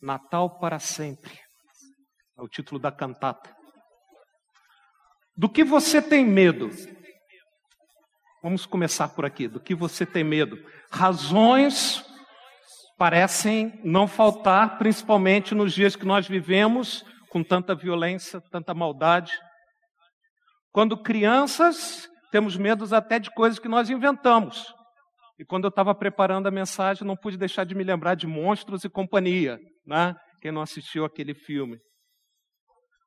Natal para sempre. É o título da cantata. Do que você tem medo? Vamos começar por aqui. Do que você tem medo? Razões parecem não faltar, principalmente nos dias que nós vivemos, com tanta violência, tanta maldade. Quando crianças, temos medos até de coisas que nós inventamos. E quando eu estava preparando a mensagem, não pude deixar de me lembrar de Monstros e Companhia, né? Quem não assistiu aquele filme.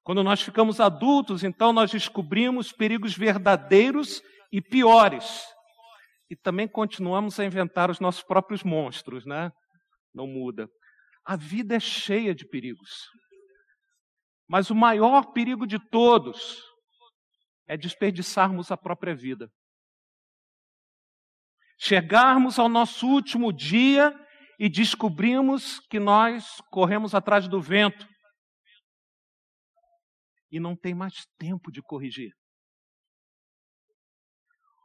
Quando nós ficamos adultos, então nós descobrimos perigos verdadeiros e piores. E também continuamos a inventar os nossos próprios monstros, né? Não muda. A vida é cheia de perigos. Mas o maior perigo de todos é desperdiçarmos a própria vida chegarmos ao nosso último dia e descobrimos que nós corremos atrás do vento e não tem mais tempo de corrigir.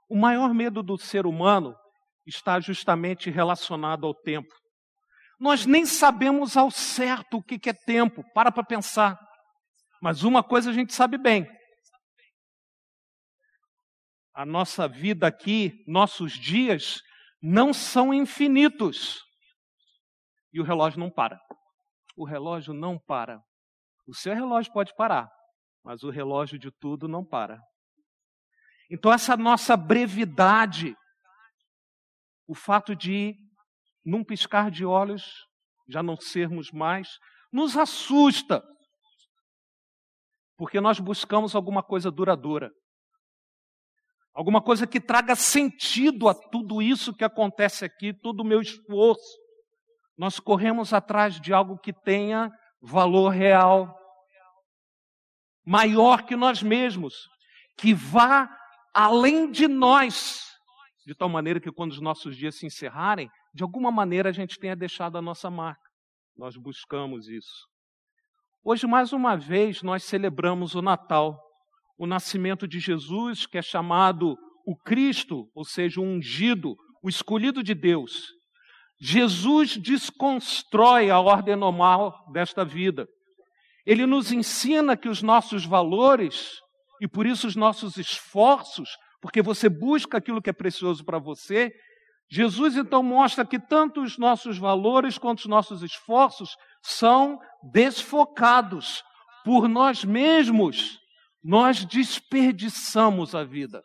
O maior medo do ser humano está justamente relacionado ao tempo. Nós nem sabemos ao certo o que é tempo, para para pensar. Mas uma coisa a gente sabe bem: a nossa vida aqui, nossos dias, não são infinitos. E o relógio não para. O relógio não para. O seu relógio pode parar, mas o relógio de tudo não para. Então, essa nossa brevidade, o fato de, num piscar de olhos, já não sermos mais, nos assusta, porque nós buscamos alguma coisa duradoura alguma coisa que traga sentido a tudo isso que acontece aqui, todo o meu esforço. Nós corremos atrás de algo que tenha valor real, maior que nós mesmos, que vá além de nós, de tal maneira que quando os nossos dias se encerrarem, de alguma maneira a gente tenha deixado a nossa marca. Nós buscamos isso. Hoje, mais uma vez, nós celebramos o Natal o nascimento de Jesus, que é chamado o Cristo, ou seja, o ungido, o escolhido de Deus. Jesus desconstrói a ordem normal desta vida. Ele nos ensina que os nossos valores, e por isso os nossos esforços, porque você busca aquilo que é precioso para você, Jesus então mostra que tanto os nossos valores quanto os nossos esforços são desfocados por nós mesmos nós desperdiçamos a vida.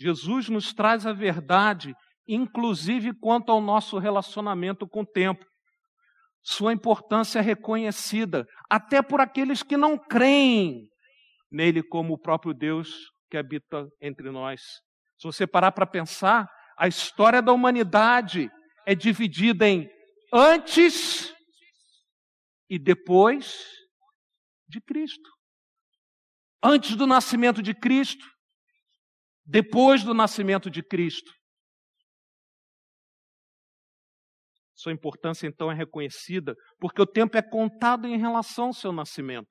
Jesus nos traz a verdade, inclusive quanto ao nosso relacionamento com o tempo. Sua importância é reconhecida, até por aqueles que não creem nele como o próprio Deus que habita entre nós. Se você parar para pensar, a história da humanidade é dividida em antes e depois de Cristo. Antes do nascimento de Cristo, depois do nascimento de Cristo. Sua importância então é reconhecida, porque o tempo é contado em relação ao seu nascimento.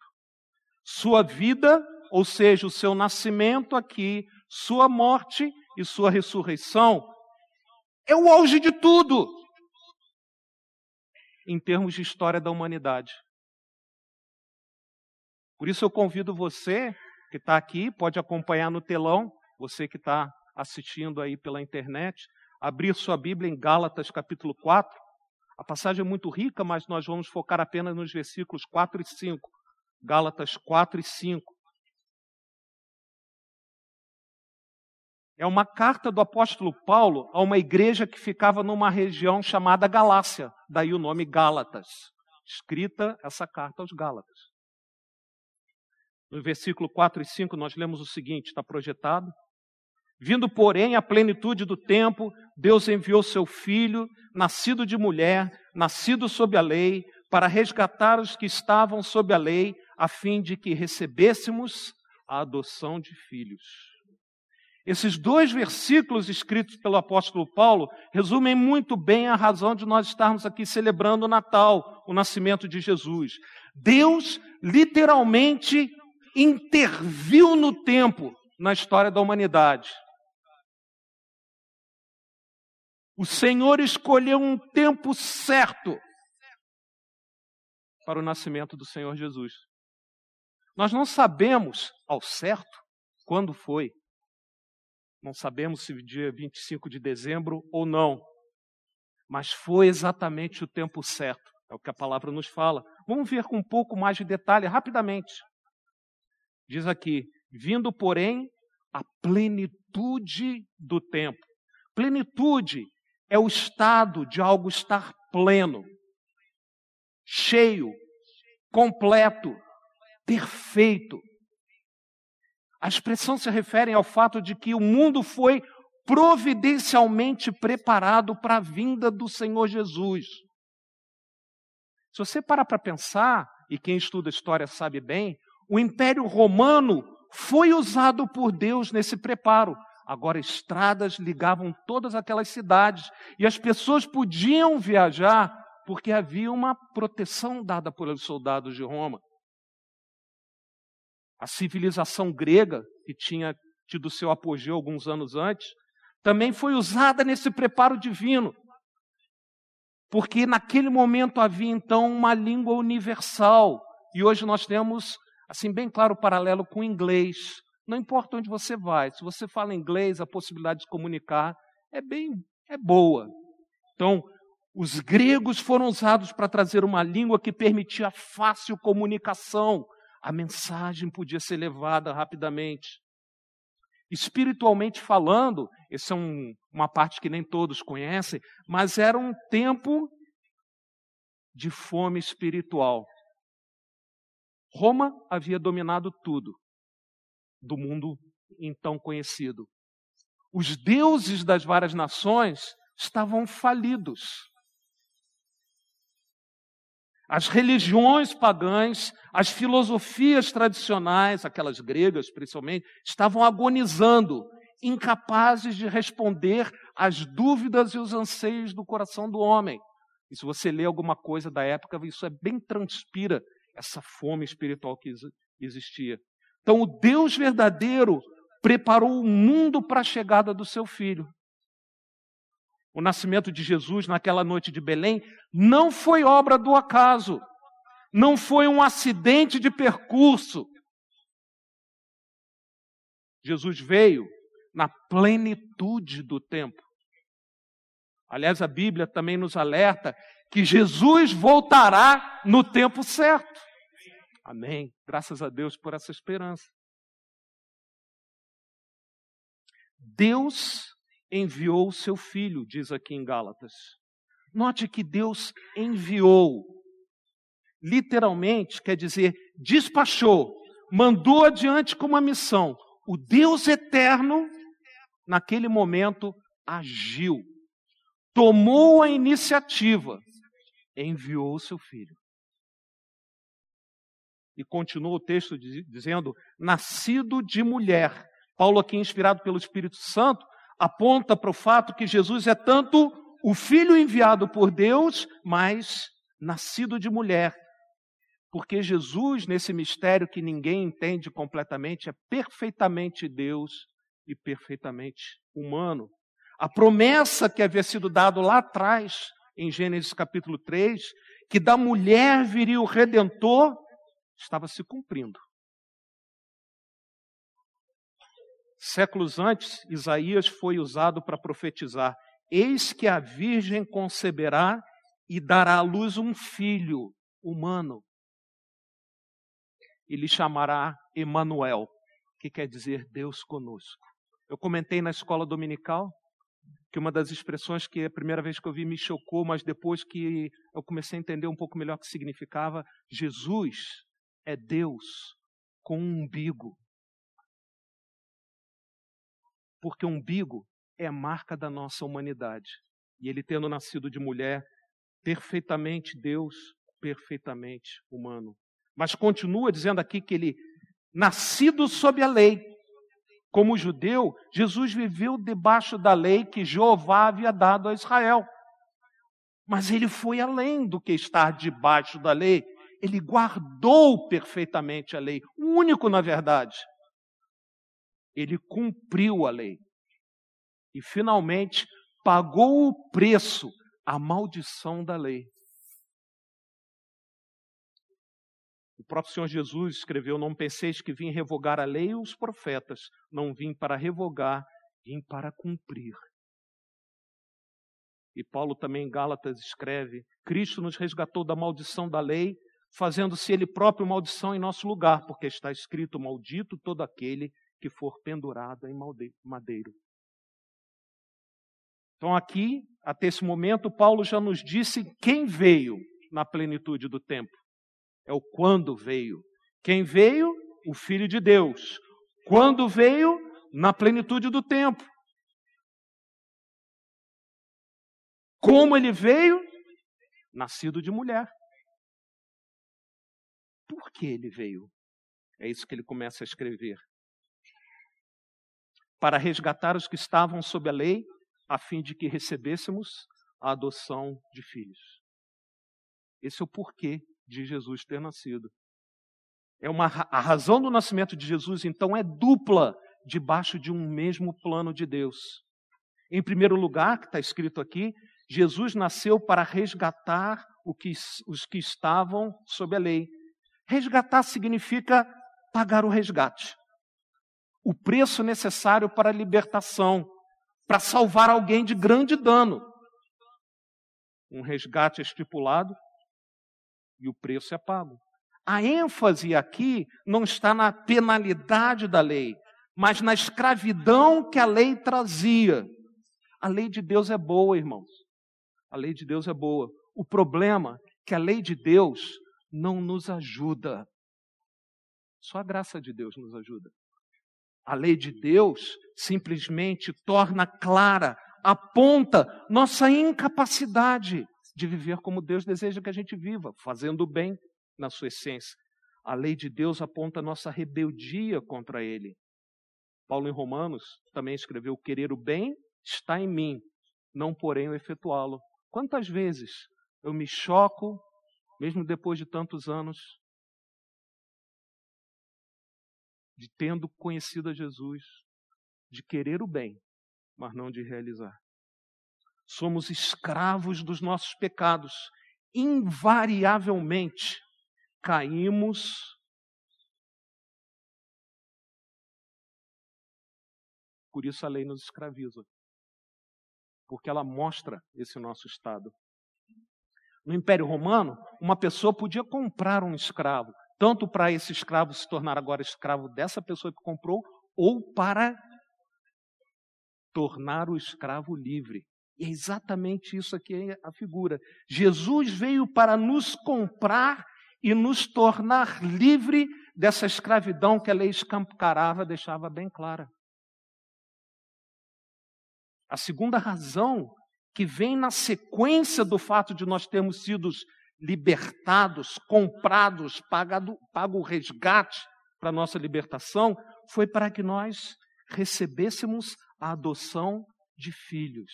Sua vida, ou seja, o seu nascimento aqui, sua morte e sua ressurreição, é o auge de tudo em termos de história da humanidade. Por isso eu convido você que está aqui, pode acompanhar no telão, você que está assistindo aí pela internet, abrir sua Bíblia em Gálatas capítulo 4. A passagem é muito rica, mas nós vamos focar apenas nos versículos 4 e 5. Gálatas 4 e 5. É uma carta do apóstolo Paulo a uma igreja que ficava numa região chamada Galácia, daí o nome Gálatas. Escrita essa carta aos Gálatas. No versículo 4 e 5, nós lemos o seguinte: está projetado. Vindo, porém, à plenitude do tempo, Deus enviou seu filho, nascido de mulher, nascido sob a lei, para resgatar os que estavam sob a lei, a fim de que recebêssemos a adoção de filhos. Esses dois versículos escritos pelo apóstolo Paulo resumem muito bem a razão de nós estarmos aqui celebrando o Natal, o nascimento de Jesus. Deus literalmente interviu no tempo na história da humanidade. O Senhor escolheu um tempo certo para o nascimento do Senhor Jesus. Nós não sabemos ao certo quando foi. Não sabemos se dia 25 de dezembro ou não. Mas foi exatamente o tempo certo. É o que a palavra nos fala. Vamos ver com um pouco mais de detalhe rapidamente. Diz aqui: vindo, porém, a plenitude do tempo. Plenitude é o estado de algo estar pleno, cheio, completo, perfeito. A expressão se refere ao fato de que o mundo foi providencialmente preparado para a vinda do Senhor Jesus. Se você parar para pensar, e quem estuda história sabe bem, o Império Romano foi usado por Deus nesse preparo. Agora, estradas ligavam todas aquelas cidades e as pessoas podiam viajar porque havia uma proteção dada pelos soldados de Roma. A civilização grega, que tinha tido seu apogeu alguns anos antes, também foi usada nesse preparo divino. Porque naquele momento havia então uma língua universal. E hoje nós temos, assim, bem claro o paralelo com o inglês. Não importa onde você vai, se você fala inglês, a possibilidade de comunicar é bem é boa. Então, os gregos foram usados para trazer uma língua que permitia fácil comunicação, a mensagem podia ser levada rapidamente. Espiritualmente falando, essa é um, uma parte que nem todos conhecem, mas era um tempo de fome espiritual. Roma havia dominado tudo do mundo então conhecido. Os deuses das várias nações estavam falidos. As religiões pagãs, as filosofias tradicionais, aquelas gregas principalmente, estavam agonizando, incapazes de responder às dúvidas e os anseios do coração do homem. E se você lê alguma coisa da época, isso é bem transpira essa fome espiritual que existia. Então, o Deus verdadeiro preparou o mundo para a chegada do seu filho o nascimento de Jesus naquela noite de Belém não foi obra do acaso, não foi um acidente de percurso. Jesus veio na plenitude do tempo. Aliás, a Bíblia também nos alerta que Jesus voltará no tempo certo. Amém. Graças a Deus por essa esperança. Deus enviou o seu filho, diz aqui em Gálatas. Note que Deus enviou. Literalmente quer dizer despachou, mandou adiante com uma missão. O Deus eterno, naquele momento, agiu, tomou a iniciativa, enviou o seu filho. E continua o texto dizendo: nascido de mulher. Paulo, aqui inspirado pelo Espírito Santo, aponta para o fato que Jesus é tanto o filho enviado por Deus, mas nascido de mulher. Porque Jesus, nesse mistério que ninguém entende completamente, é perfeitamente Deus e perfeitamente humano. A promessa que havia sido dada lá atrás, em Gênesis capítulo 3, que da mulher viria o redentor, estava se cumprindo. Séculos antes, Isaías foi usado para profetizar: Eis que a virgem conceberá e dará à luz um filho humano. E lhe chamará Emanuel, que quer dizer Deus conosco. Eu comentei na escola dominical que uma das expressões que a primeira vez que eu vi me chocou, mas depois que eu comecei a entender um pouco melhor o que significava, Jesus é Deus com um umbigo porque o umbigo é a marca da nossa humanidade. E ele, tendo nascido de mulher, perfeitamente Deus, perfeitamente humano. Mas continua dizendo aqui que ele, nascido sob a lei, como judeu, Jesus viveu debaixo da lei que Jeová havia dado a Israel. Mas ele foi além do que estar debaixo da lei. Ele guardou perfeitamente a lei, o único na verdade ele cumpriu a lei. E finalmente pagou o preço, a maldição da lei. O próprio Senhor Jesus escreveu: Não penseis que vim revogar a lei e os profetas. Não vim para revogar, vim para cumprir. E Paulo também em Gálatas escreve: Cristo nos resgatou da maldição da lei, fazendo-se ele próprio maldição em nosso lugar, porque está escrito: Maldito todo aquele que for pendurado em madeiro. Então, aqui, até esse momento, Paulo já nos disse quem veio na plenitude do tempo. É o quando veio. Quem veio? O Filho de Deus. Quando veio? Na plenitude do tempo. Como ele veio? Nascido de mulher. Por que ele veio? É isso que ele começa a escrever. Para resgatar os que estavam sob a lei, a fim de que recebêssemos a adoção de filhos. Esse é o porquê de Jesus ter nascido. É uma, a razão do nascimento de Jesus, então, é dupla debaixo de um mesmo plano de Deus. Em primeiro lugar, que está escrito aqui, Jesus nasceu para resgatar que, os que estavam sob a lei. Resgatar significa pagar o resgate. O preço necessário para a libertação, para salvar alguém de grande dano. Um resgate estipulado e o preço é pago. A ênfase aqui não está na penalidade da lei, mas na escravidão que a lei trazia. A lei de Deus é boa, irmãos. A lei de Deus é boa. O problema é que a lei de Deus não nos ajuda. Só a graça de Deus nos ajuda. A lei de Deus simplesmente torna clara, aponta nossa incapacidade de viver como Deus deseja que a gente viva, fazendo o bem na sua essência. A lei de Deus aponta nossa rebeldia contra Ele. Paulo em Romanos também escreveu: querer o bem está em mim, não porém o efetuá-lo. Quantas vezes eu me choco, mesmo depois de tantos anos, de tendo conhecido a Jesus, de querer o bem, mas não de realizar. Somos escravos dos nossos pecados. Invariavelmente caímos Por isso a lei nos escraviza. Porque ela mostra esse nosso estado. No Império Romano, uma pessoa podia comprar um escravo, tanto para esse escravo se tornar agora escravo dessa pessoa que comprou, ou para tornar o escravo livre. E é exatamente isso aqui é a figura. Jesus veio para nos comprar e nos tornar livre dessa escravidão que a lei escancarava deixava bem clara. A segunda razão que vem na sequência do fato de nós termos sido libertados, comprados, pagado, pago o resgate para nossa libertação, foi para que nós recebêssemos a adoção de filhos.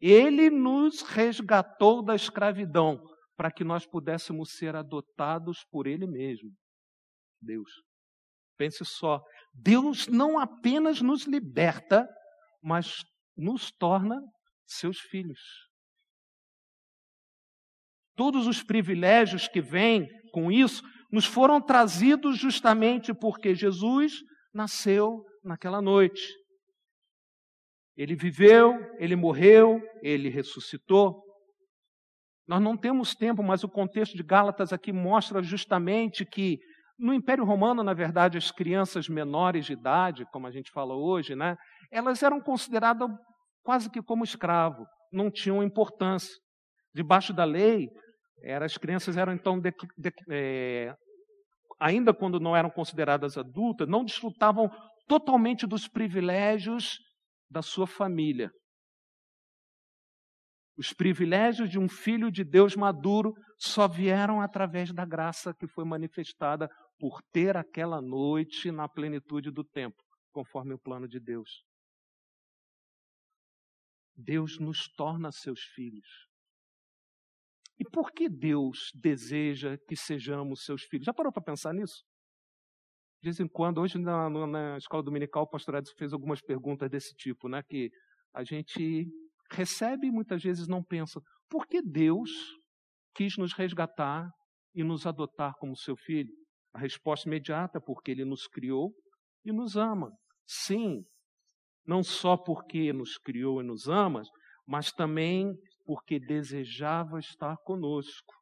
Ele nos resgatou da escravidão para que nós pudéssemos ser adotados por Ele mesmo. Deus. Pense só, Deus não apenas nos liberta, mas nos torna seus filhos. Todos os privilégios que vêm com isso nos foram trazidos justamente porque Jesus nasceu naquela noite. Ele viveu, ele morreu, ele ressuscitou. Nós não temos tempo, mas o contexto de Gálatas aqui mostra justamente que no Império Romano, na verdade, as crianças menores de idade, como a gente fala hoje, né, elas eram consideradas quase que como escravo, não tinham importância. Debaixo da lei, era, as crianças eram então, de, de, é, ainda quando não eram consideradas adultas, não desfrutavam totalmente dos privilégios da sua família. Os privilégios de um filho de Deus maduro só vieram através da graça que foi manifestada por ter aquela noite na plenitude do tempo, conforme o plano de Deus. Deus nos torna seus filhos. E por que Deus deseja que sejamos seus filhos? Já parou para pensar nisso? De vez em quando, hoje na, na escola dominical, o pastor Edson fez algumas perguntas desse tipo, né? Que a gente recebe e muitas vezes não pensa: por que Deus quis nos resgatar e nos adotar como seu filho? A resposta imediata é porque ele nos criou e nos ama. Sim, não só porque nos criou e nos ama, mas também porque desejava estar conosco.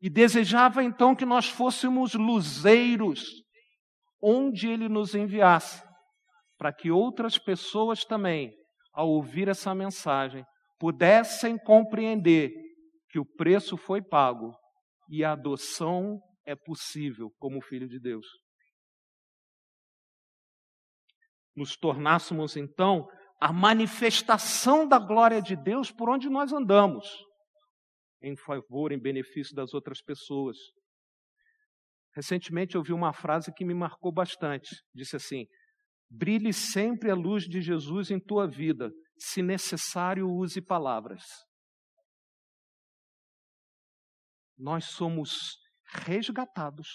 E desejava então que nós fôssemos luzeiros onde ele nos enviasse, para que outras pessoas também, ao ouvir essa mensagem, pudessem compreender que o preço foi pago e a adoção é possível como filho de Deus. Nos tornássemos então a manifestação da glória de Deus por onde nós andamos, em favor, em benefício das outras pessoas. Recentemente eu vi uma frase que me marcou bastante. Disse assim: Brilhe sempre a luz de Jesus em tua vida, se necessário, use palavras. Nós somos resgatados,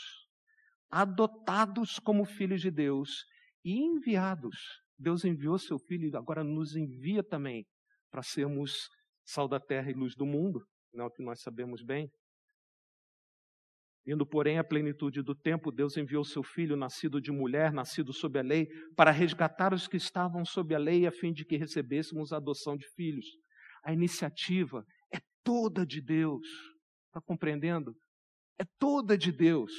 adotados como filhos de Deus e enviados Deus enviou seu filho agora nos envia também para sermos sal da terra e luz do mundo, não é o que nós sabemos bem. Indo, porém, à plenitude do tempo, Deus enviou seu filho, nascido de mulher, nascido sob a lei, para resgatar os que estavam sob a lei, a fim de que recebêssemos a adoção de filhos. A iniciativa é toda de Deus. Está compreendendo? É toda de Deus.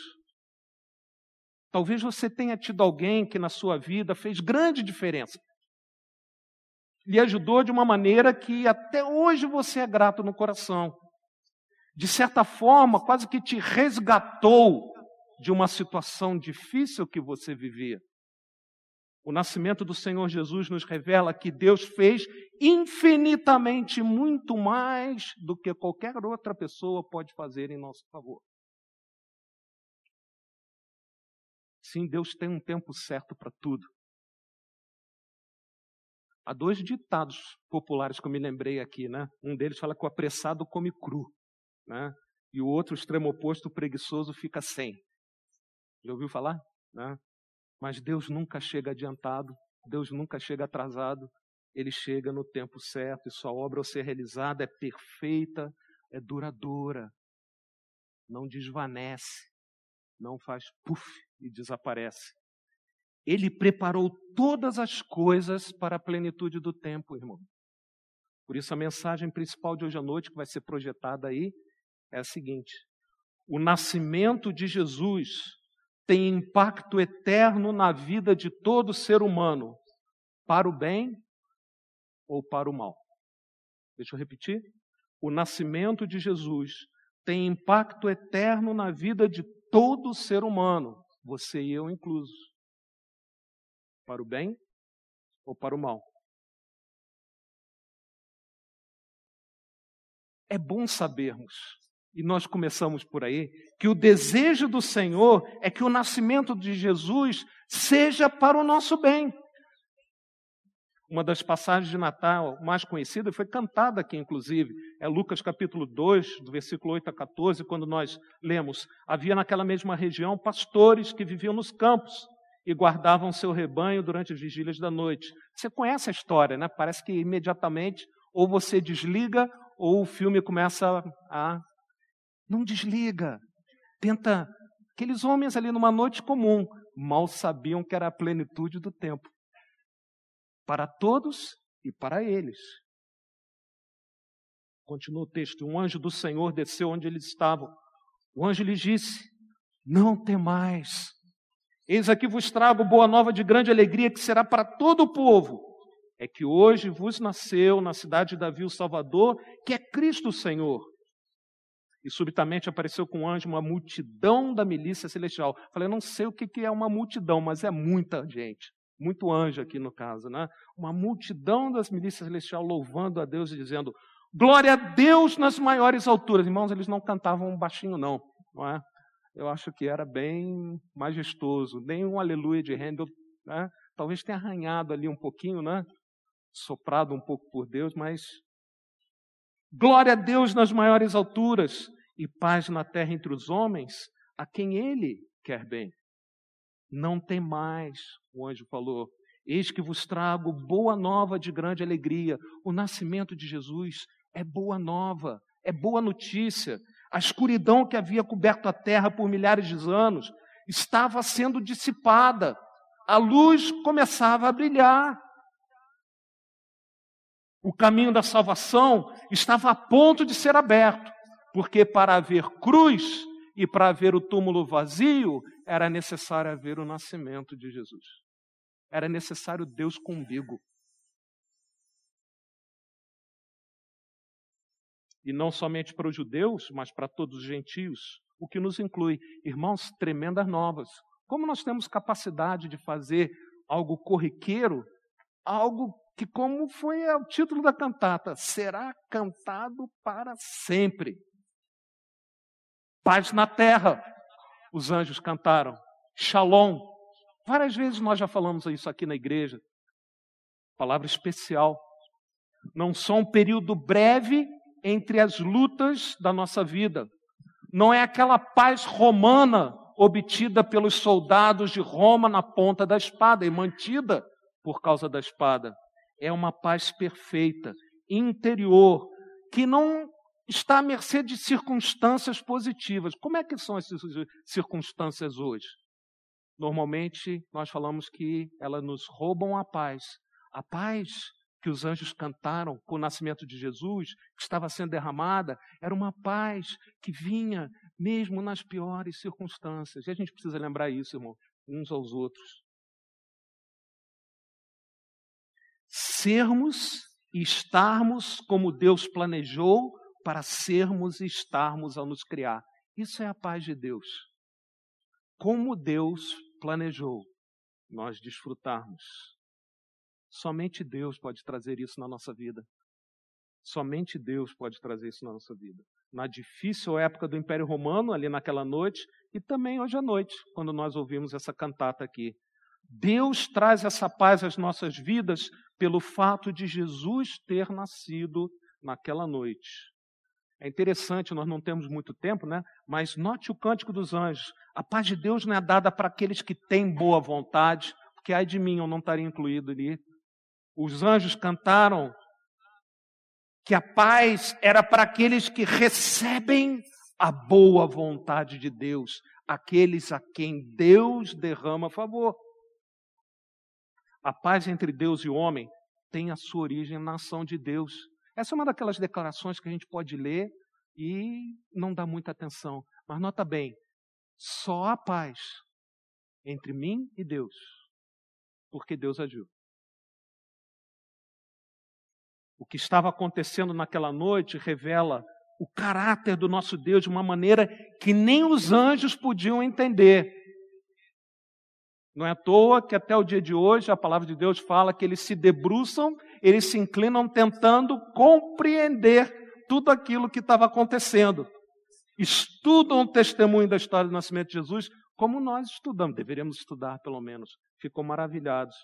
Talvez você tenha tido alguém que na sua vida fez grande diferença. Lhe ajudou de uma maneira que até hoje você é grato no coração. De certa forma, quase que te resgatou de uma situação difícil que você vivia. O nascimento do Senhor Jesus nos revela que Deus fez infinitamente muito mais do que qualquer outra pessoa pode fazer em nosso favor. Sim, Deus tem um tempo certo para tudo. Há dois ditados populares que eu me lembrei aqui, né? Um deles fala que o apressado come cru, né? E o outro, o extremo oposto, o preguiçoso fica sem. Já ouviu falar? Né? Mas Deus nunca chega adiantado, Deus nunca chega atrasado, Ele chega no tempo certo e sua obra ao ser realizada é perfeita, é duradoura, não desvanece, não faz puf e desaparece. Ele preparou todas as coisas para a plenitude do tempo, irmão. Por isso, a mensagem principal de hoje à noite, que vai ser projetada aí, é a seguinte: o nascimento de Jesus tem impacto eterno na vida de todo ser humano, para o bem ou para o mal. Deixa eu repetir. O nascimento de Jesus tem impacto eterno na vida de todo ser humano, você e eu inclusos, para o bem ou para o mal. É bom sabermos, e nós começamos por aí, que o desejo do Senhor é que o nascimento de Jesus seja para o nosso bem. Uma das passagens de Natal mais conhecidas foi cantada aqui, inclusive, é Lucas capítulo 2, do versículo 8 a 14, quando nós lemos: Havia naquela mesma região pastores que viviam nos campos e guardavam seu rebanho durante as vigílias da noite. Você conhece a história, né? Parece que imediatamente ou você desliga ou o filme começa a. Não desliga. Tenta. Aqueles homens ali numa noite comum mal sabiam que era a plenitude do tempo para todos e para eles. Continua o texto: um anjo do Senhor desceu onde eles estavam. O anjo lhes disse: Não temais. Eis aqui vos trago boa nova de grande alegria que será para todo o povo. É que hoje vos nasceu na cidade de Davi o Salvador, que é Cristo o Senhor. E subitamente apareceu com o anjo uma multidão da milícia celestial. Falei, não sei o que é uma multidão, mas é muita gente muito anjo aqui no caso, né? Uma multidão das milícias celestiais louvando a Deus e dizendo: Glória a Deus nas maiores alturas. Irmãos, eles não cantavam baixinho, não, não é? Eu acho que era bem majestoso. Nem um aleluia de Handel, né? Talvez tenha arranhado ali um pouquinho, né? Soprado um pouco por Deus, mas glória a Deus nas maiores alturas e paz na terra entre os homens, a quem Ele quer bem. Não tem mais, o anjo falou. Eis que vos trago boa nova de grande alegria. O nascimento de Jesus é boa nova, é boa notícia. A escuridão que havia coberto a terra por milhares de anos estava sendo dissipada. A luz começava a brilhar. O caminho da salvação estava a ponto de ser aberto, porque para haver cruz e para haver o túmulo vazio, era necessário haver o nascimento de Jesus. Era necessário Deus com umbigo. E não somente para os judeus, mas para todos os gentios, o que nos inclui, irmãos, tremendas novas. Como nós temos capacidade de fazer algo corriqueiro, algo que, como foi o título da cantata, será cantado para sempre. Paz na terra, os anjos cantaram. Shalom, Várias vezes nós já falamos isso aqui na igreja. Palavra especial. Não só um período breve entre as lutas da nossa vida. Não é aquela paz romana obtida pelos soldados de Roma na ponta da espada e mantida por causa da espada. É uma paz perfeita, interior, que não está à mercê de circunstâncias positivas. Como é que são essas circunstâncias hoje? Normalmente nós falamos que elas nos roubam a paz. A paz que os anjos cantaram com o nascimento de Jesus, que estava sendo derramada, era uma paz que vinha mesmo nas piores circunstâncias. E a gente precisa lembrar isso, irmão, uns aos outros. Sermos e estarmos como Deus planejou para sermos e estarmos ao nos criar. Isso é a paz de Deus. Como Deus planejou nós desfrutarmos. Somente Deus pode trazer isso na nossa vida. Somente Deus pode trazer isso na nossa vida. Na difícil época do Império Romano, ali naquela noite, e também hoje à noite, quando nós ouvimos essa cantata aqui. Deus traz essa paz às nossas vidas pelo fato de Jesus ter nascido naquela noite. É interessante, nós não temos muito tempo, né? Mas note o cântico dos anjos. A paz de Deus não é dada para aqueles que têm boa vontade, porque ai de mim eu não estaria incluído ali. Os anjos cantaram que a paz era para aqueles que recebem a boa vontade de Deus, aqueles a quem Deus derrama favor. A paz entre Deus e o homem tem a sua origem na ação de Deus. Essa é uma daquelas declarações que a gente pode ler e não dá muita atenção. Mas nota bem, só a paz entre mim e Deus, porque Deus agiu. O que estava acontecendo naquela noite revela o caráter do nosso Deus de uma maneira que nem os anjos podiam entender. Não é à toa que até o dia de hoje a palavra de Deus fala que eles se debruçam, eles se inclinam tentando compreender tudo aquilo que estava acontecendo. Estudam o testemunho da história do nascimento de Jesus, como nós estudamos, deveríamos estudar pelo menos. Ficam maravilhados.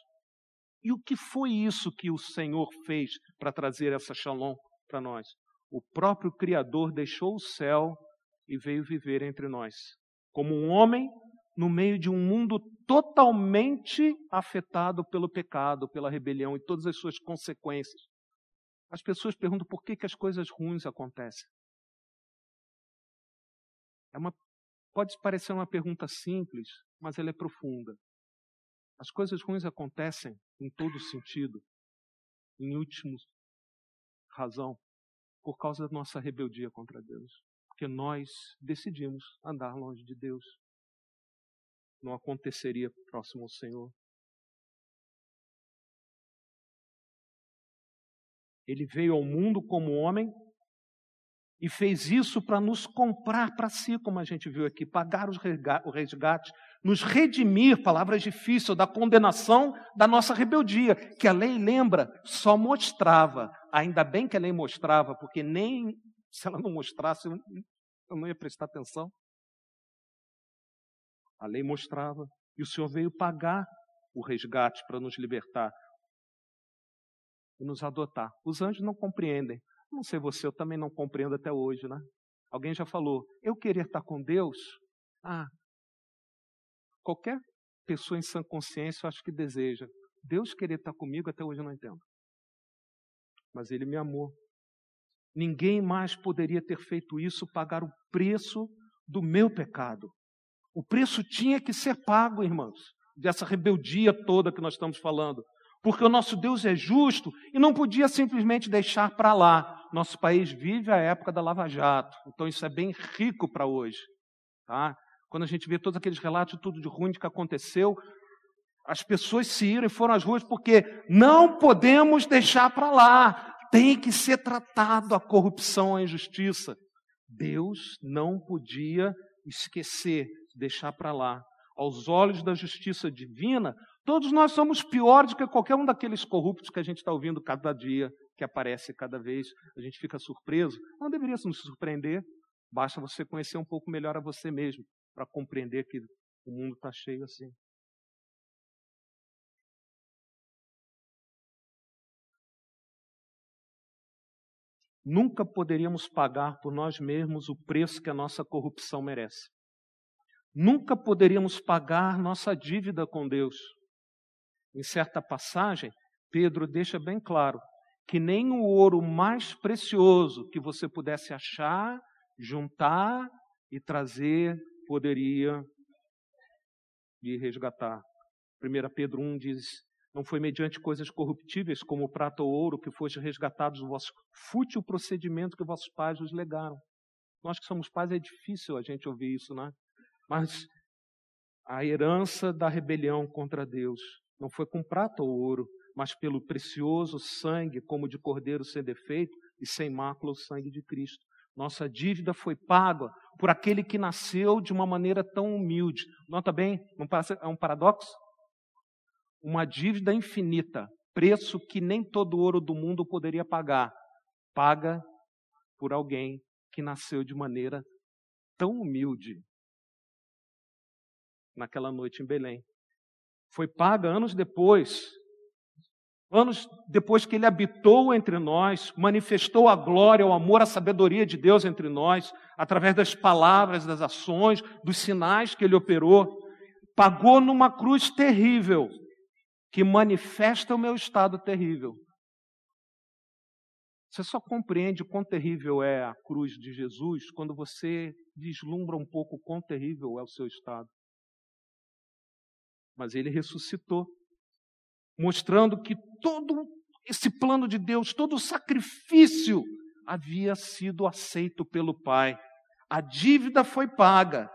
E o que foi isso que o Senhor fez para trazer essa shalom para nós? O próprio Criador deixou o céu e veio viver entre nós. Como um homem no meio de um mundo totalmente afetado pelo pecado, pela rebelião e todas as suas consequências. As pessoas perguntam por que, que as coisas ruins acontecem. É uma, pode parecer uma pergunta simples, mas ela é profunda. As coisas ruins acontecem em todo sentido, em último razão, por causa da nossa rebeldia contra Deus. Porque nós decidimos andar longe de Deus não aconteceria próximo ao Senhor. Ele veio ao mundo como homem e fez isso para nos comprar para si, como a gente viu aqui, pagar o resgate, nos redimir, palavras difíceis, da condenação da nossa rebeldia, que a lei, lembra, só mostrava. Ainda bem que a lei mostrava, porque nem se ela não mostrasse, eu não ia prestar atenção. A lei mostrava. E o Senhor veio pagar o resgate para nos libertar e nos adotar. Os anjos não compreendem. Não sei você, eu também não compreendo até hoje, né? Alguém já falou, eu querer estar com Deus? Ah, qualquer pessoa em sã consciência eu acho que deseja. Deus querer estar comigo, até hoje eu não entendo. Mas Ele me amou. Ninguém mais poderia ter feito isso, pagar o preço do meu pecado. O preço tinha que ser pago, irmãos, dessa rebeldia toda que nós estamos falando. Porque o nosso Deus é justo e não podia simplesmente deixar para lá. Nosso país vive a época da Lava Jato, então isso é bem rico para hoje. Tá? Quando a gente vê todos aqueles relatos, tudo de ruim que aconteceu, as pessoas se iram e foram às ruas porque não podemos deixar para lá. Tem que ser tratado a corrupção, a injustiça. Deus não podia esquecer, deixar para lá. Aos olhos da justiça divina, todos nós somos piores do que qualquer um daqueles corruptos que a gente está ouvindo cada dia, que aparece cada vez. A gente fica surpreso. Não deveria nos surpreender. Basta você conhecer um pouco melhor a você mesmo para compreender que o mundo está cheio assim. Nunca poderíamos pagar por nós mesmos o preço que a nossa corrupção merece. Nunca poderíamos pagar nossa dívida com Deus. Em certa passagem, Pedro deixa bem claro que nem o ouro mais precioso que você pudesse achar, juntar e trazer poderia lhe resgatar. 1 Pedro 1 diz: Não foi mediante coisas corruptíveis, como prata ou ouro, que foste resgatados do vosso fútil procedimento que vossos pais vos legaram. Nós que somos pais é difícil a gente ouvir isso, né? Mas a herança da rebelião contra Deus não foi com prata ou ouro, mas pelo precioso sangue, como de cordeiro sem defeito e sem mácula, o sangue de Cristo. Nossa dívida foi paga por aquele que nasceu de uma maneira tão humilde. Nota bem, é um paradoxo? Uma dívida infinita, preço que nem todo ouro do mundo poderia pagar, paga por alguém que nasceu de maneira tão humilde naquela noite em Belém. Foi paga anos depois Anos depois que ele habitou entre nós, manifestou a glória, o amor, a sabedoria de Deus entre nós, através das palavras, das ações, dos sinais que ele operou, pagou numa cruz terrível, que manifesta o meu estado terrível. Você só compreende quão terrível é a cruz de Jesus quando você vislumbra um pouco quão terrível é o seu estado. Mas ele ressuscitou mostrando que todo esse plano de Deus, todo o sacrifício havia sido aceito pelo Pai. A dívida foi paga.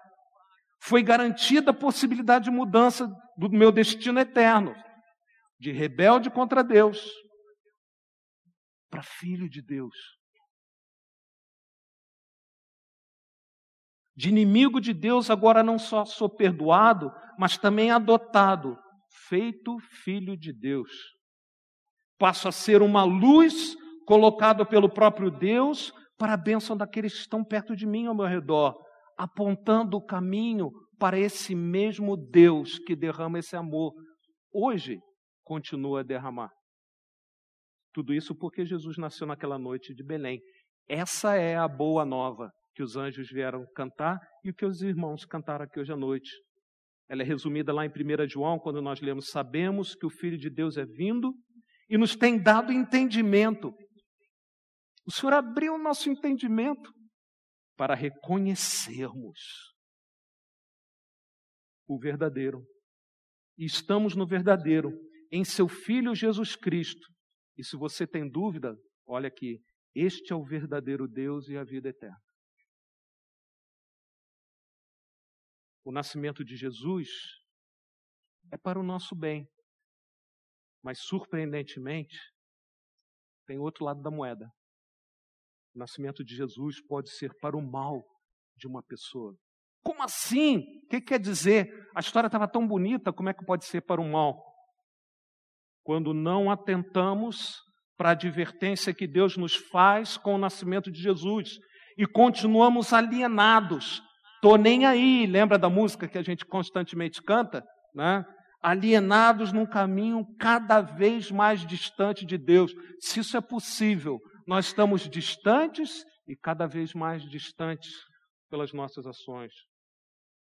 Foi garantida a possibilidade de mudança do meu destino eterno, de rebelde contra Deus, para filho de Deus. De inimigo de Deus, agora não só sou perdoado, mas também adotado feito filho de Deus. Passo a ser uma luz colocada pelo próprio Deus para a bênção daqueles que estão perto de mim ao meu redor, apontando o caminho para esse mesmo Deus que derrama esse amor. Hoje continua a derramar. Tudo isso porque Jesus nasceu naquela noite de Belém. Essa é a boa nova que os anjos vieram cantar e que os irmãos cantaram aqui hoje à noite. Ela é resumida lá em 1 João, quando nós lemos: Sabemos que o Filho de Deus é vindo e nos tem dado entendimento. O Senhor abriu o nosso entendimento para reconhecermos o verdadeiro. E estamos no verdadeiro, em seu Filho Jesus Cristo. E se você tem dúvida, olha aqui: este é o verdadeiro Deus e a vida eterna. O nascimento de Jesus é para o nosso bem. Mas, surpreendentemente, tem outro lado da moeda. O nascimento de Jesus pode ser para o mal de uma pessoa. Como assim? O que quer dizer? A história estava tão bonita, como é que pode ser para o mal? Quando não atentamos para a advertência que Deus nos faz com o nascimento de Jesus e continuamos alienados Tô nem aí, lembra da música que a gente constantemente canta, né? Alienados num caminho cada vez mais distante de Deus. Se isso é possível, nós estamos distantes e cada vez mais distantes pelas nossas ações.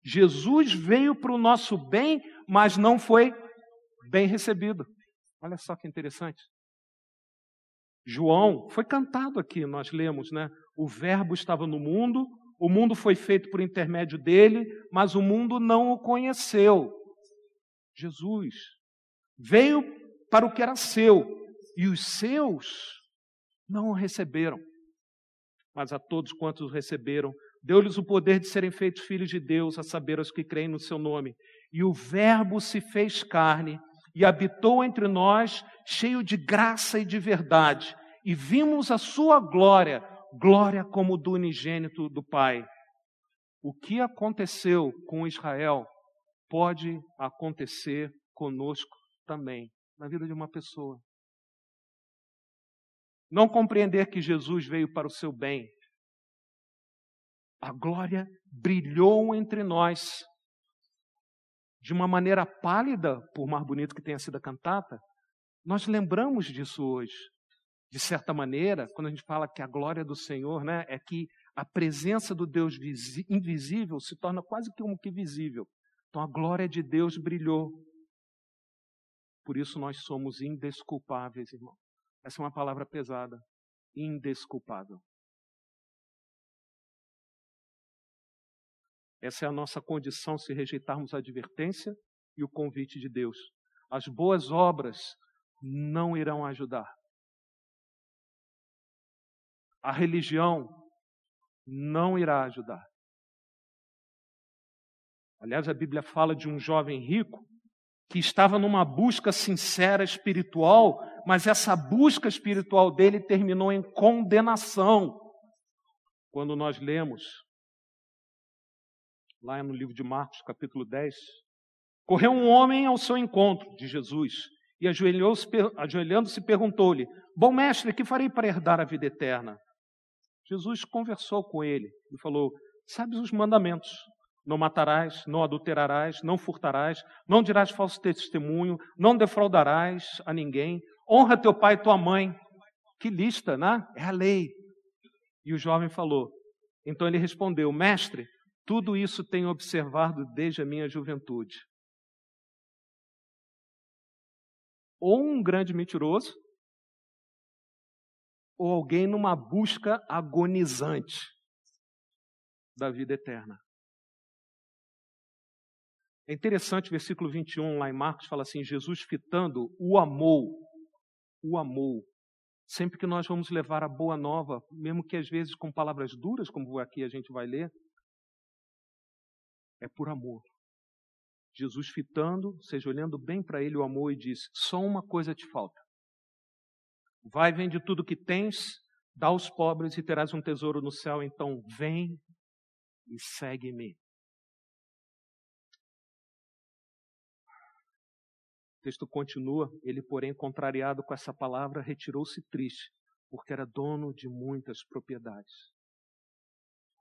Jesus veio para o nosso bem, mas não foi bem recebido. Olha só que interessante. João, foi cantado aqui, nós lemos, né? O Verbo estava no mundo, o mundo foi feito por intermédio dele, mas o mundo não o conheceu. Jesus veio para o que era seu, e os seus não o receberam. Mas a todos quantos o receberam, deu-lhes o poder de serem feitos filhos de Deus, a saber, os que creem no seu nome. E o Verbo se fez carne e habitou entre nós, cheio de graça e de verdade. E vimos a sua glória, glória como do unigênito do Pai. O que aconteceu com Israel pode acontecer conosco também, na vida de uma pessoa. Não compreender que Jesus veio para o seu bem. A glória brilhou entre nós de uma maneira pálida, por mais bonito que tenha sido a cantata. Nós lembramos disso hoje. De certa maneira, quando a gente fala que a glória do Senhor né, é que a presença do Deus invisível se torna quase como que visível. Então a glória de Deus brilhou. Por isso nós somos indesculpáveis, irmão. Essa é uma palavra pesada. Indesculpável. Essa é a nossa condição se rejeitarmos a advertência e o convite de Deus. As boas obras não irão ajudar. A religião não irá ajudar. Aliás, a Bíblia fala de um jovem rico que estava numa busca sincera espiritual, mas essa busca espiritual dele terminou em condenação. Quando nós lemos lá no livro de Marcos, capítulo 10, correu um homem ao seu encontro de Jesus e ajoelhando-se perguntou-lhe: Bom mestre, que farei para herdar a vida eterna? Jesus conversou com ele e falou: Sabes os mandamentos? Não matarás, não adulterarás, não furtarás, não dirás falso testemunho, não defraudarás a ninguém, honra teu pai e tua mãe. Que lista, né? É a lei. E o jovem falou. Então ele respondeu: Mestre, tudo isso tenho observado desde a minha juventude. Ou um grande mentiroso, ou alguém numa busca agonizante da vida eterna. É interessante o versículo 21 lá em Marcos fala assim: Jesus fitando o amou, o amou. Sempre que nós vamos levar a boa nova, mesmo que às vezes com palavras duras, como aqui a gente vai ler, é por amor. Jesus fitando, seja olhando bem para ele o amor e diz: só uma coisa te falta. Vai, vende tudo que tens, dá aos pobres e terás um tesouro no céu. Então vem e segue-me. O texto continua, ele, porém, contrariado com essa palavra, retirou-se triste, porque era dono de muitas propriedades.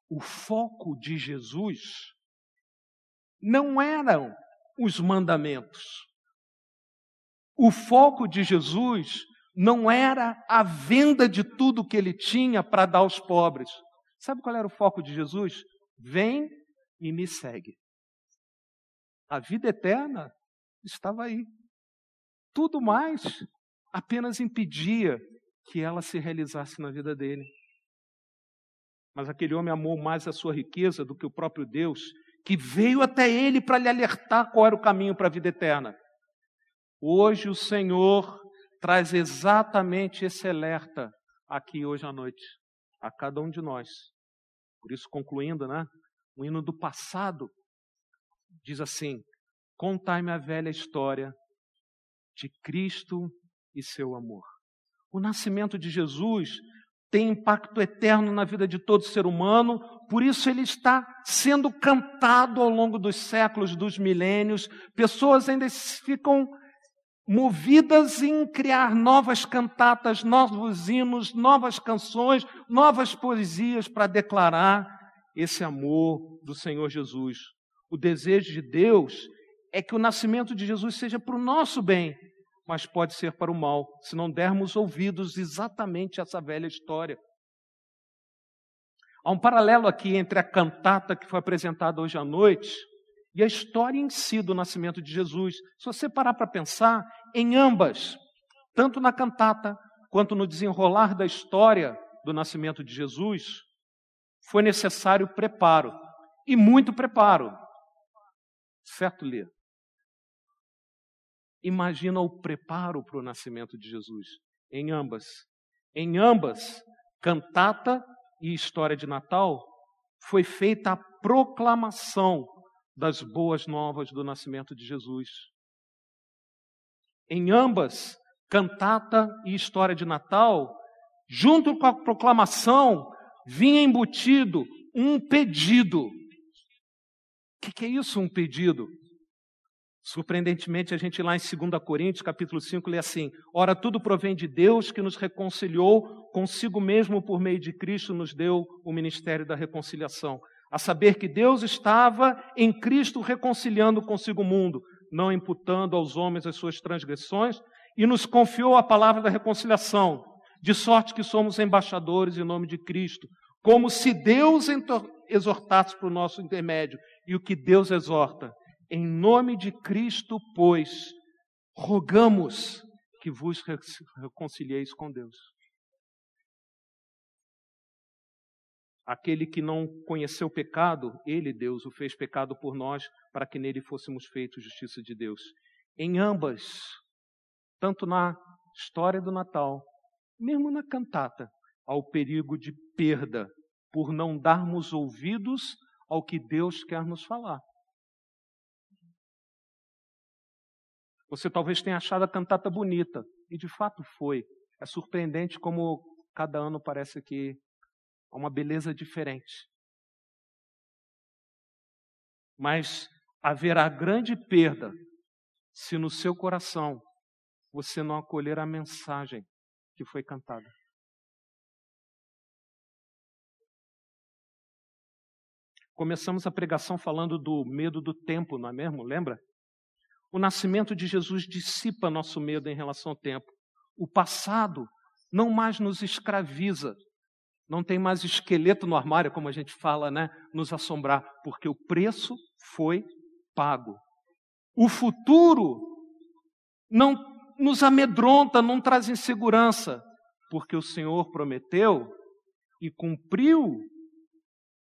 O foco de Jesus não eram os mandamentos. O foco de Jesus não era a venda de tudo que ele tinha para dar aos pobres. Sabe qual era o foco de Jesus? Vem e me segue. A vida eterna estava aí. Tudo mais apenas impedia que ela se realizasse na vida dele. Mas aquele homem amou mais a sua riqueza do que o próprio Deus, que veio até ele para lhe alertar qual era o caminho para a vida eterna. Hoje o Senhor traz exatamente esse alerta aqui hoje à noite, a cada um de nós. Por isso, concluindo, né? O hino do passado diz assim: Contai-me a velha história de Cristo e seu amor. O nascimento de Jesus tem impacto eterno na vida de todo ser humano, por isso ele está sendo cantado ao longo dos séculos, dos milênios. Pessoas ainda ficam movidas em criar novas cantatas, novos hinos, novas canções, novas poesias para declarar esse amor do Senhor Jesus. O desejo de Deus é que o nascimento de Jesus seja para o nosso bem, mas pode ser para o mal, se não dermos ouvidos exatamente a essa velha história. Há um paralelo aqui entre a cantata que foi apresentada hoje à noite e a história em si do nascimento de Jesus. Se você parar para pensar, em ambas, tanto na cantata quanto no desenrolar da história do nascimento de Jesus, foi necessário preparo, e muito preparo. Certo, Lê? Imagina o preparo para o nascimento de Jesus em ambas. Em ambas, cantata e história de Natal, foi feita a proclamação das boas novas do nascimento de Jesus. Em ambas, cantata e história de Natal, junto com a proclamação, vinha embutido um pedido. O que, que é isso, um pedido? Surpreendentemente, a gente lá em 2 Coríntios, capítulo 5, lê assim: Ora, tudo provém de Deus que nos reconciliou consigo mesmo por meio de Cristo, nos deu o ministério da reconciliação. A saber que Deus estava em Cristo reconciliando consigo o mundo, não imputando aos homens as suas transgressões, e nos confiou a palavra da reconciliação, de sorte que somos embaixadores em nome de Cristo, como se Deus exortasse para o nosso intermédio. E o que Deus exorta? Em nome de Cristo, pois, rogamos que vos reconcilieis com Deus. Aquele que não conheceu pecado, ele, Deus, o fez pecado por nós, para que nele fôssemos feitos justiça de Deus. Em ambas, tanto na história do Natal, mesmo na cantata, há o perigo de perda por não darmos ouvidos ao que Deus quer nos falar. Você talvez tenha achado a cantata bonita, e de fato foi. É surpreendente como cada ano parece que há uma beleza diferente. Mas haverá grande perda se no seu coração você não acolher a mensagem que foi cantada. Começamos a pregação falando do medo do tempo, não é mesmo? Lembra? O nascimento de Jesus dissipa nosso medo em relação ao tempo. O passado não mais nos escraviza, não tem mais esqueleto no armário, como a gente fala, né? Nos assombrar, porque o preço foi pago. O futuro não nos amedronta, não traz insegurança, porque o Senhor prometeu e cumpriu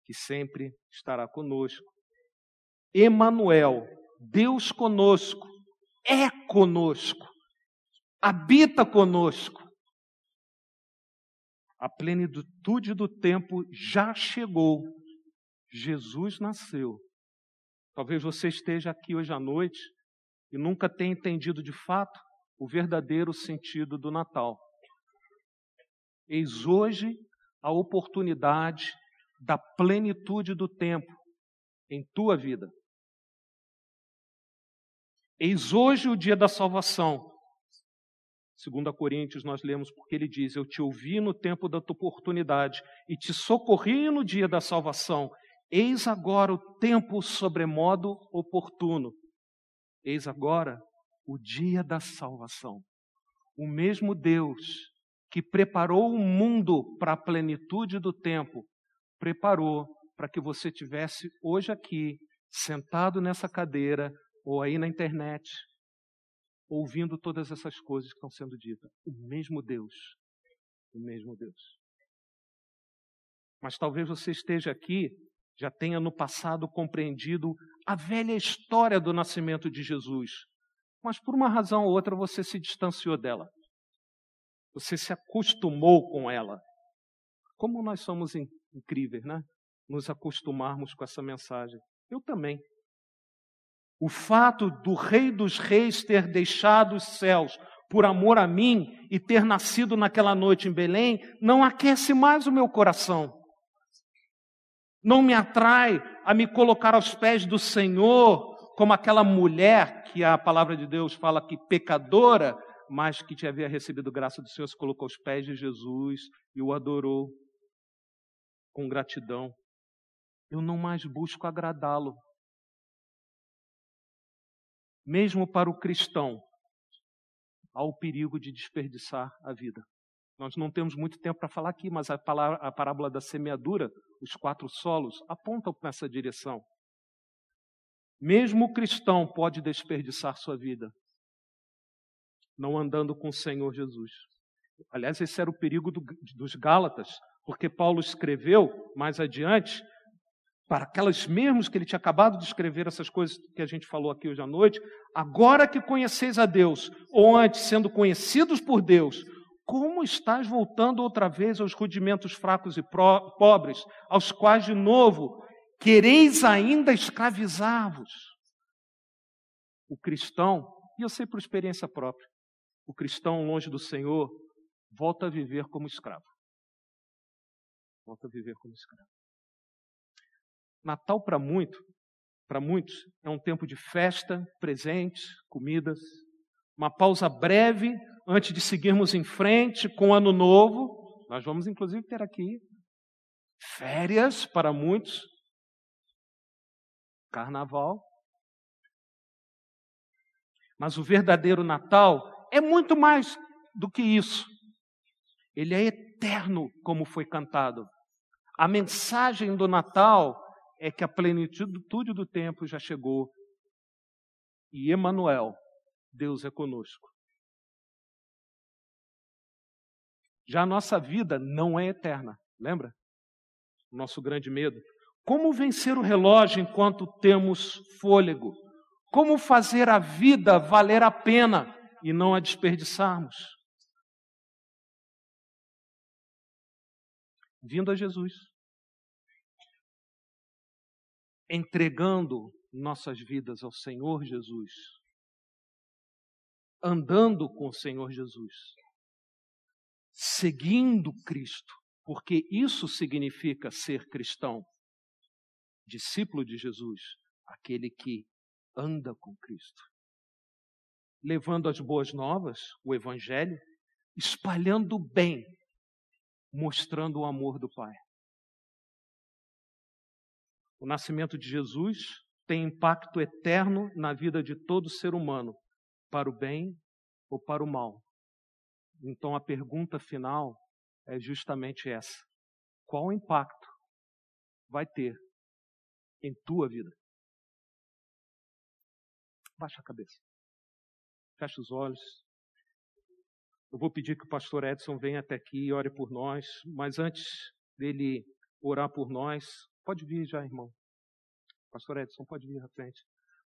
que sempre estará conosco. Emanuel, Deus conosco, é conosco, habita conosco. A plenitude do tempo já chegou. Jesus nasceu. Talvez você esteja aqui hoje à noite e nunca tenha entendido de fato o verdadeiro sentido do Natal. Eis hoje a oportunidade da plenitude do tempo em tua vida. Eis hoje o dia da salvação. Segundo a Coríntios nós lemos porque ele diz: Eu te ouvi no tempo da tua oportunidade e te socorri no dia da salvação. Eis agora o tempo sobremodo oportuno. Eis agora o dia da salvação. O mesmo Deus que preparou o mundo para a plenitude do tempo, preparou para que você tivesse hoje aqui, sentado nessa cadeira ou aí na internet, ouvindo todas essas coisas que estão sendo ditas. O mesmo Deus. O mesmo Deus. Mas talvez você esteja aqui, já tenha no passado compreendido a velha história do nascimento de Jesus mas por uma razão ou outra você se distanciou dela. Você se acostumou com ela. Como nós somos incríveis, né? Nos acostumarmos com essa mensagem. Eu também. O fato do Rei dos Reis ter deixado os céus por amor a mim e ter nascido naquela noite em Belém não aquece mais o meu coração. Não me atrai a me colocar aos pés do Senhor como aquela mulher que a palavra de Deus fala que pecadora, mas que te havia recebido graça do Senhor, se colocou aos pés de Jesus e o adorou com gratidão. Eu não mais busco agradá-lo. Mesmo para o cristão, há o perigo de desperdiçar a vida. Nós não temos muito tempo para falar aqui, mas a, palavra, a parábola da semeadura, os quatro solos, apontam nessa direção. Mesmo o cristão pode desperdiçar sua vida. não andando com o Senhor Jesus. Aliás, esse era o perigo do, dos Gálatas, porque Paulo escreveu mais adiante para aquelas mesmos que ele tinha acabado de escrever, essas coisas que a gente falou aqui hoje à noite, agora que conheceis a Deus, ou antes sendo conhecidos por Deus, como estás voltando outra vez aos rudimentos fracos e pobres, aos quais de novo quereis ainda escravizar-vos? O cristão, e eu sei por experiência própria, o cristão longe do Senhor volta a viver como escravo. Volta a viver como escravo. Natal para muito, para muitos, é um tempo de festa, presentes, comidas, uma pausa breve antes de seguirmos em frente com o ano novo. Nós vamos inclusive ter aqui férias para muitos, carnaval. Mas o verdadeiro Natal é muito mais do que isso. Ele é eterno, como foi cantado. A mensagem do Natal é que a plenitude do tempo já chegou. E Emanuel, Deus é conosco. Já a nossa vida não é eterna, lembra? Nosso grande medo. Como vencer o relógio enquanto temos fôlego? Como fazer a vida valer a pena e não a desperdiçarmos? Vindo a Jesus entregando nossas vidas ao Senhor Jesus, andando com o Senhor Jesus, seguindo Cristo, porque isso significa ser cristão, discípulo de Jesus, aquele que anda com Cristo, levando as boas novas, o Evangelho, espalhando o bem, mostrando o amor do Pai. O nascimento de Jesus tem impacto eterno na vida de todo ser humano, para o bem ou para o mal. Então a pergunta final é justamente essa: qual impacto vai ter em tua vida? Baixa a cabeça. Fecha os olhos. Eu vou pedir que o pastor Edson venha até aqui e ore por nós, mas antes dele orar por nós, Pode vir já, irmão. Pastor Edson, pode vir à frente.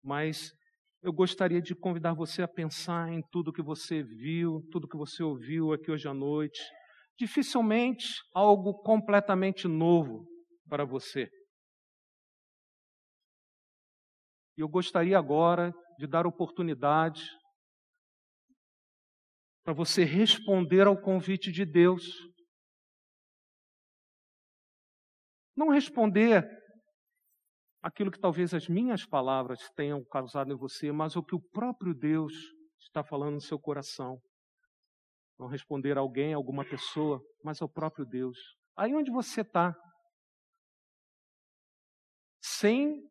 Mas eu gostaria de convidar você a pensar em tudo que você viu, tudo que você ouviu aqui hoje à noite. Dificilmente algo completamente novo para você. E eu gostaria agora de dar oportunidade para você responder ao convite de Deus Não responder aquilo que talvez as minhas palavras tenham causado em você, mas o que o próprio Deus está falando no seu coração. Não responder a alguém, a alguma pessoa, mas ao próprio Deus. Aí onde você está, sem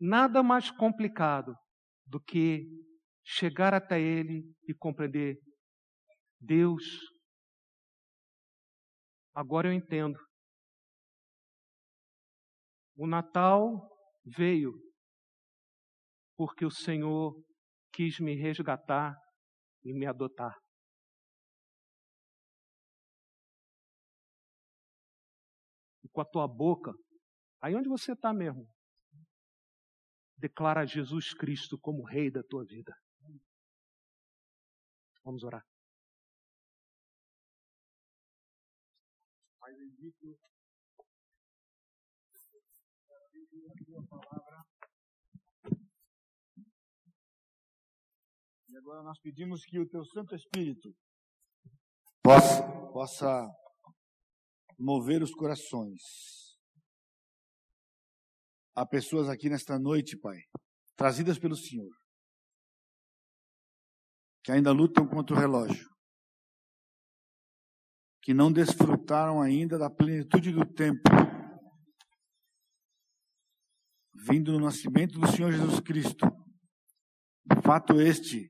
nada mais complicado do que chegar até Ele e compreender: Deus Agora eu entendo. O Natal veio porque o Senhor quis me resgatar e me adotar. E com a tua boca, aí onde você está mesmo, declara Jesus Cristo como Rei da tua vida. Vamos orar. Pai bendito, E agora nós pedimos que o teu Santo Espírito possa, possa mover os corações. Há pessoas aqui nesta noite, Pai, trazidas pelo Senhor, que ainda lutam contra o relógio, que não desfrutaram ainda da plenitude do tempo, vindo no nascimento do Senhor Jesus Cristo. Fato este,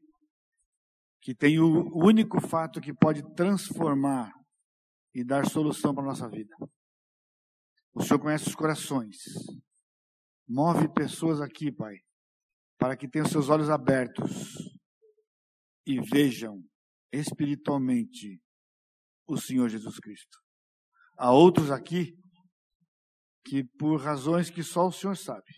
que tem o único fato que pode transformar e dar solução para a nossa vida. O Senhor conhece os corações. Move pessoas aqui, Pai, para que tenham seus olhos abertos e vejam espiritualmente o Senhor Jesus Cristo. Há outros aqui que, por razões que só o Senhor sabe,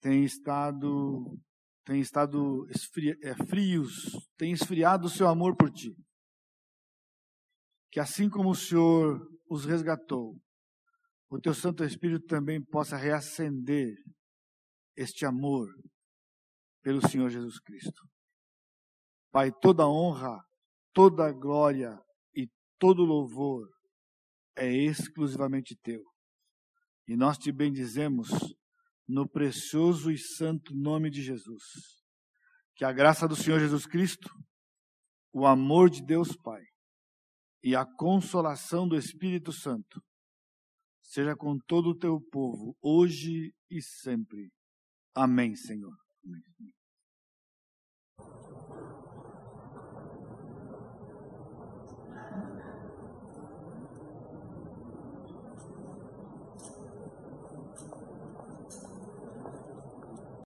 têm estado, têm estado esfri, é, frios, têm esfriado o seu amor por ti. Que assim como o Senhor os resgatou, o teu Santo Espírito também possa reacender este amor pelo Senhor Jesus Cristo. Pai, toda honra, toda glória e todo louvor é exclusivamente teu. E nós te bendizemos no precioso e santo nome de Jesus. Que a graça do Senhor Jesus Cristo, o amor de Deus Pai e a consolação do Espírito Santo seja com todo o teu povo, hoje e sempre. Amém, Senhor. Amém.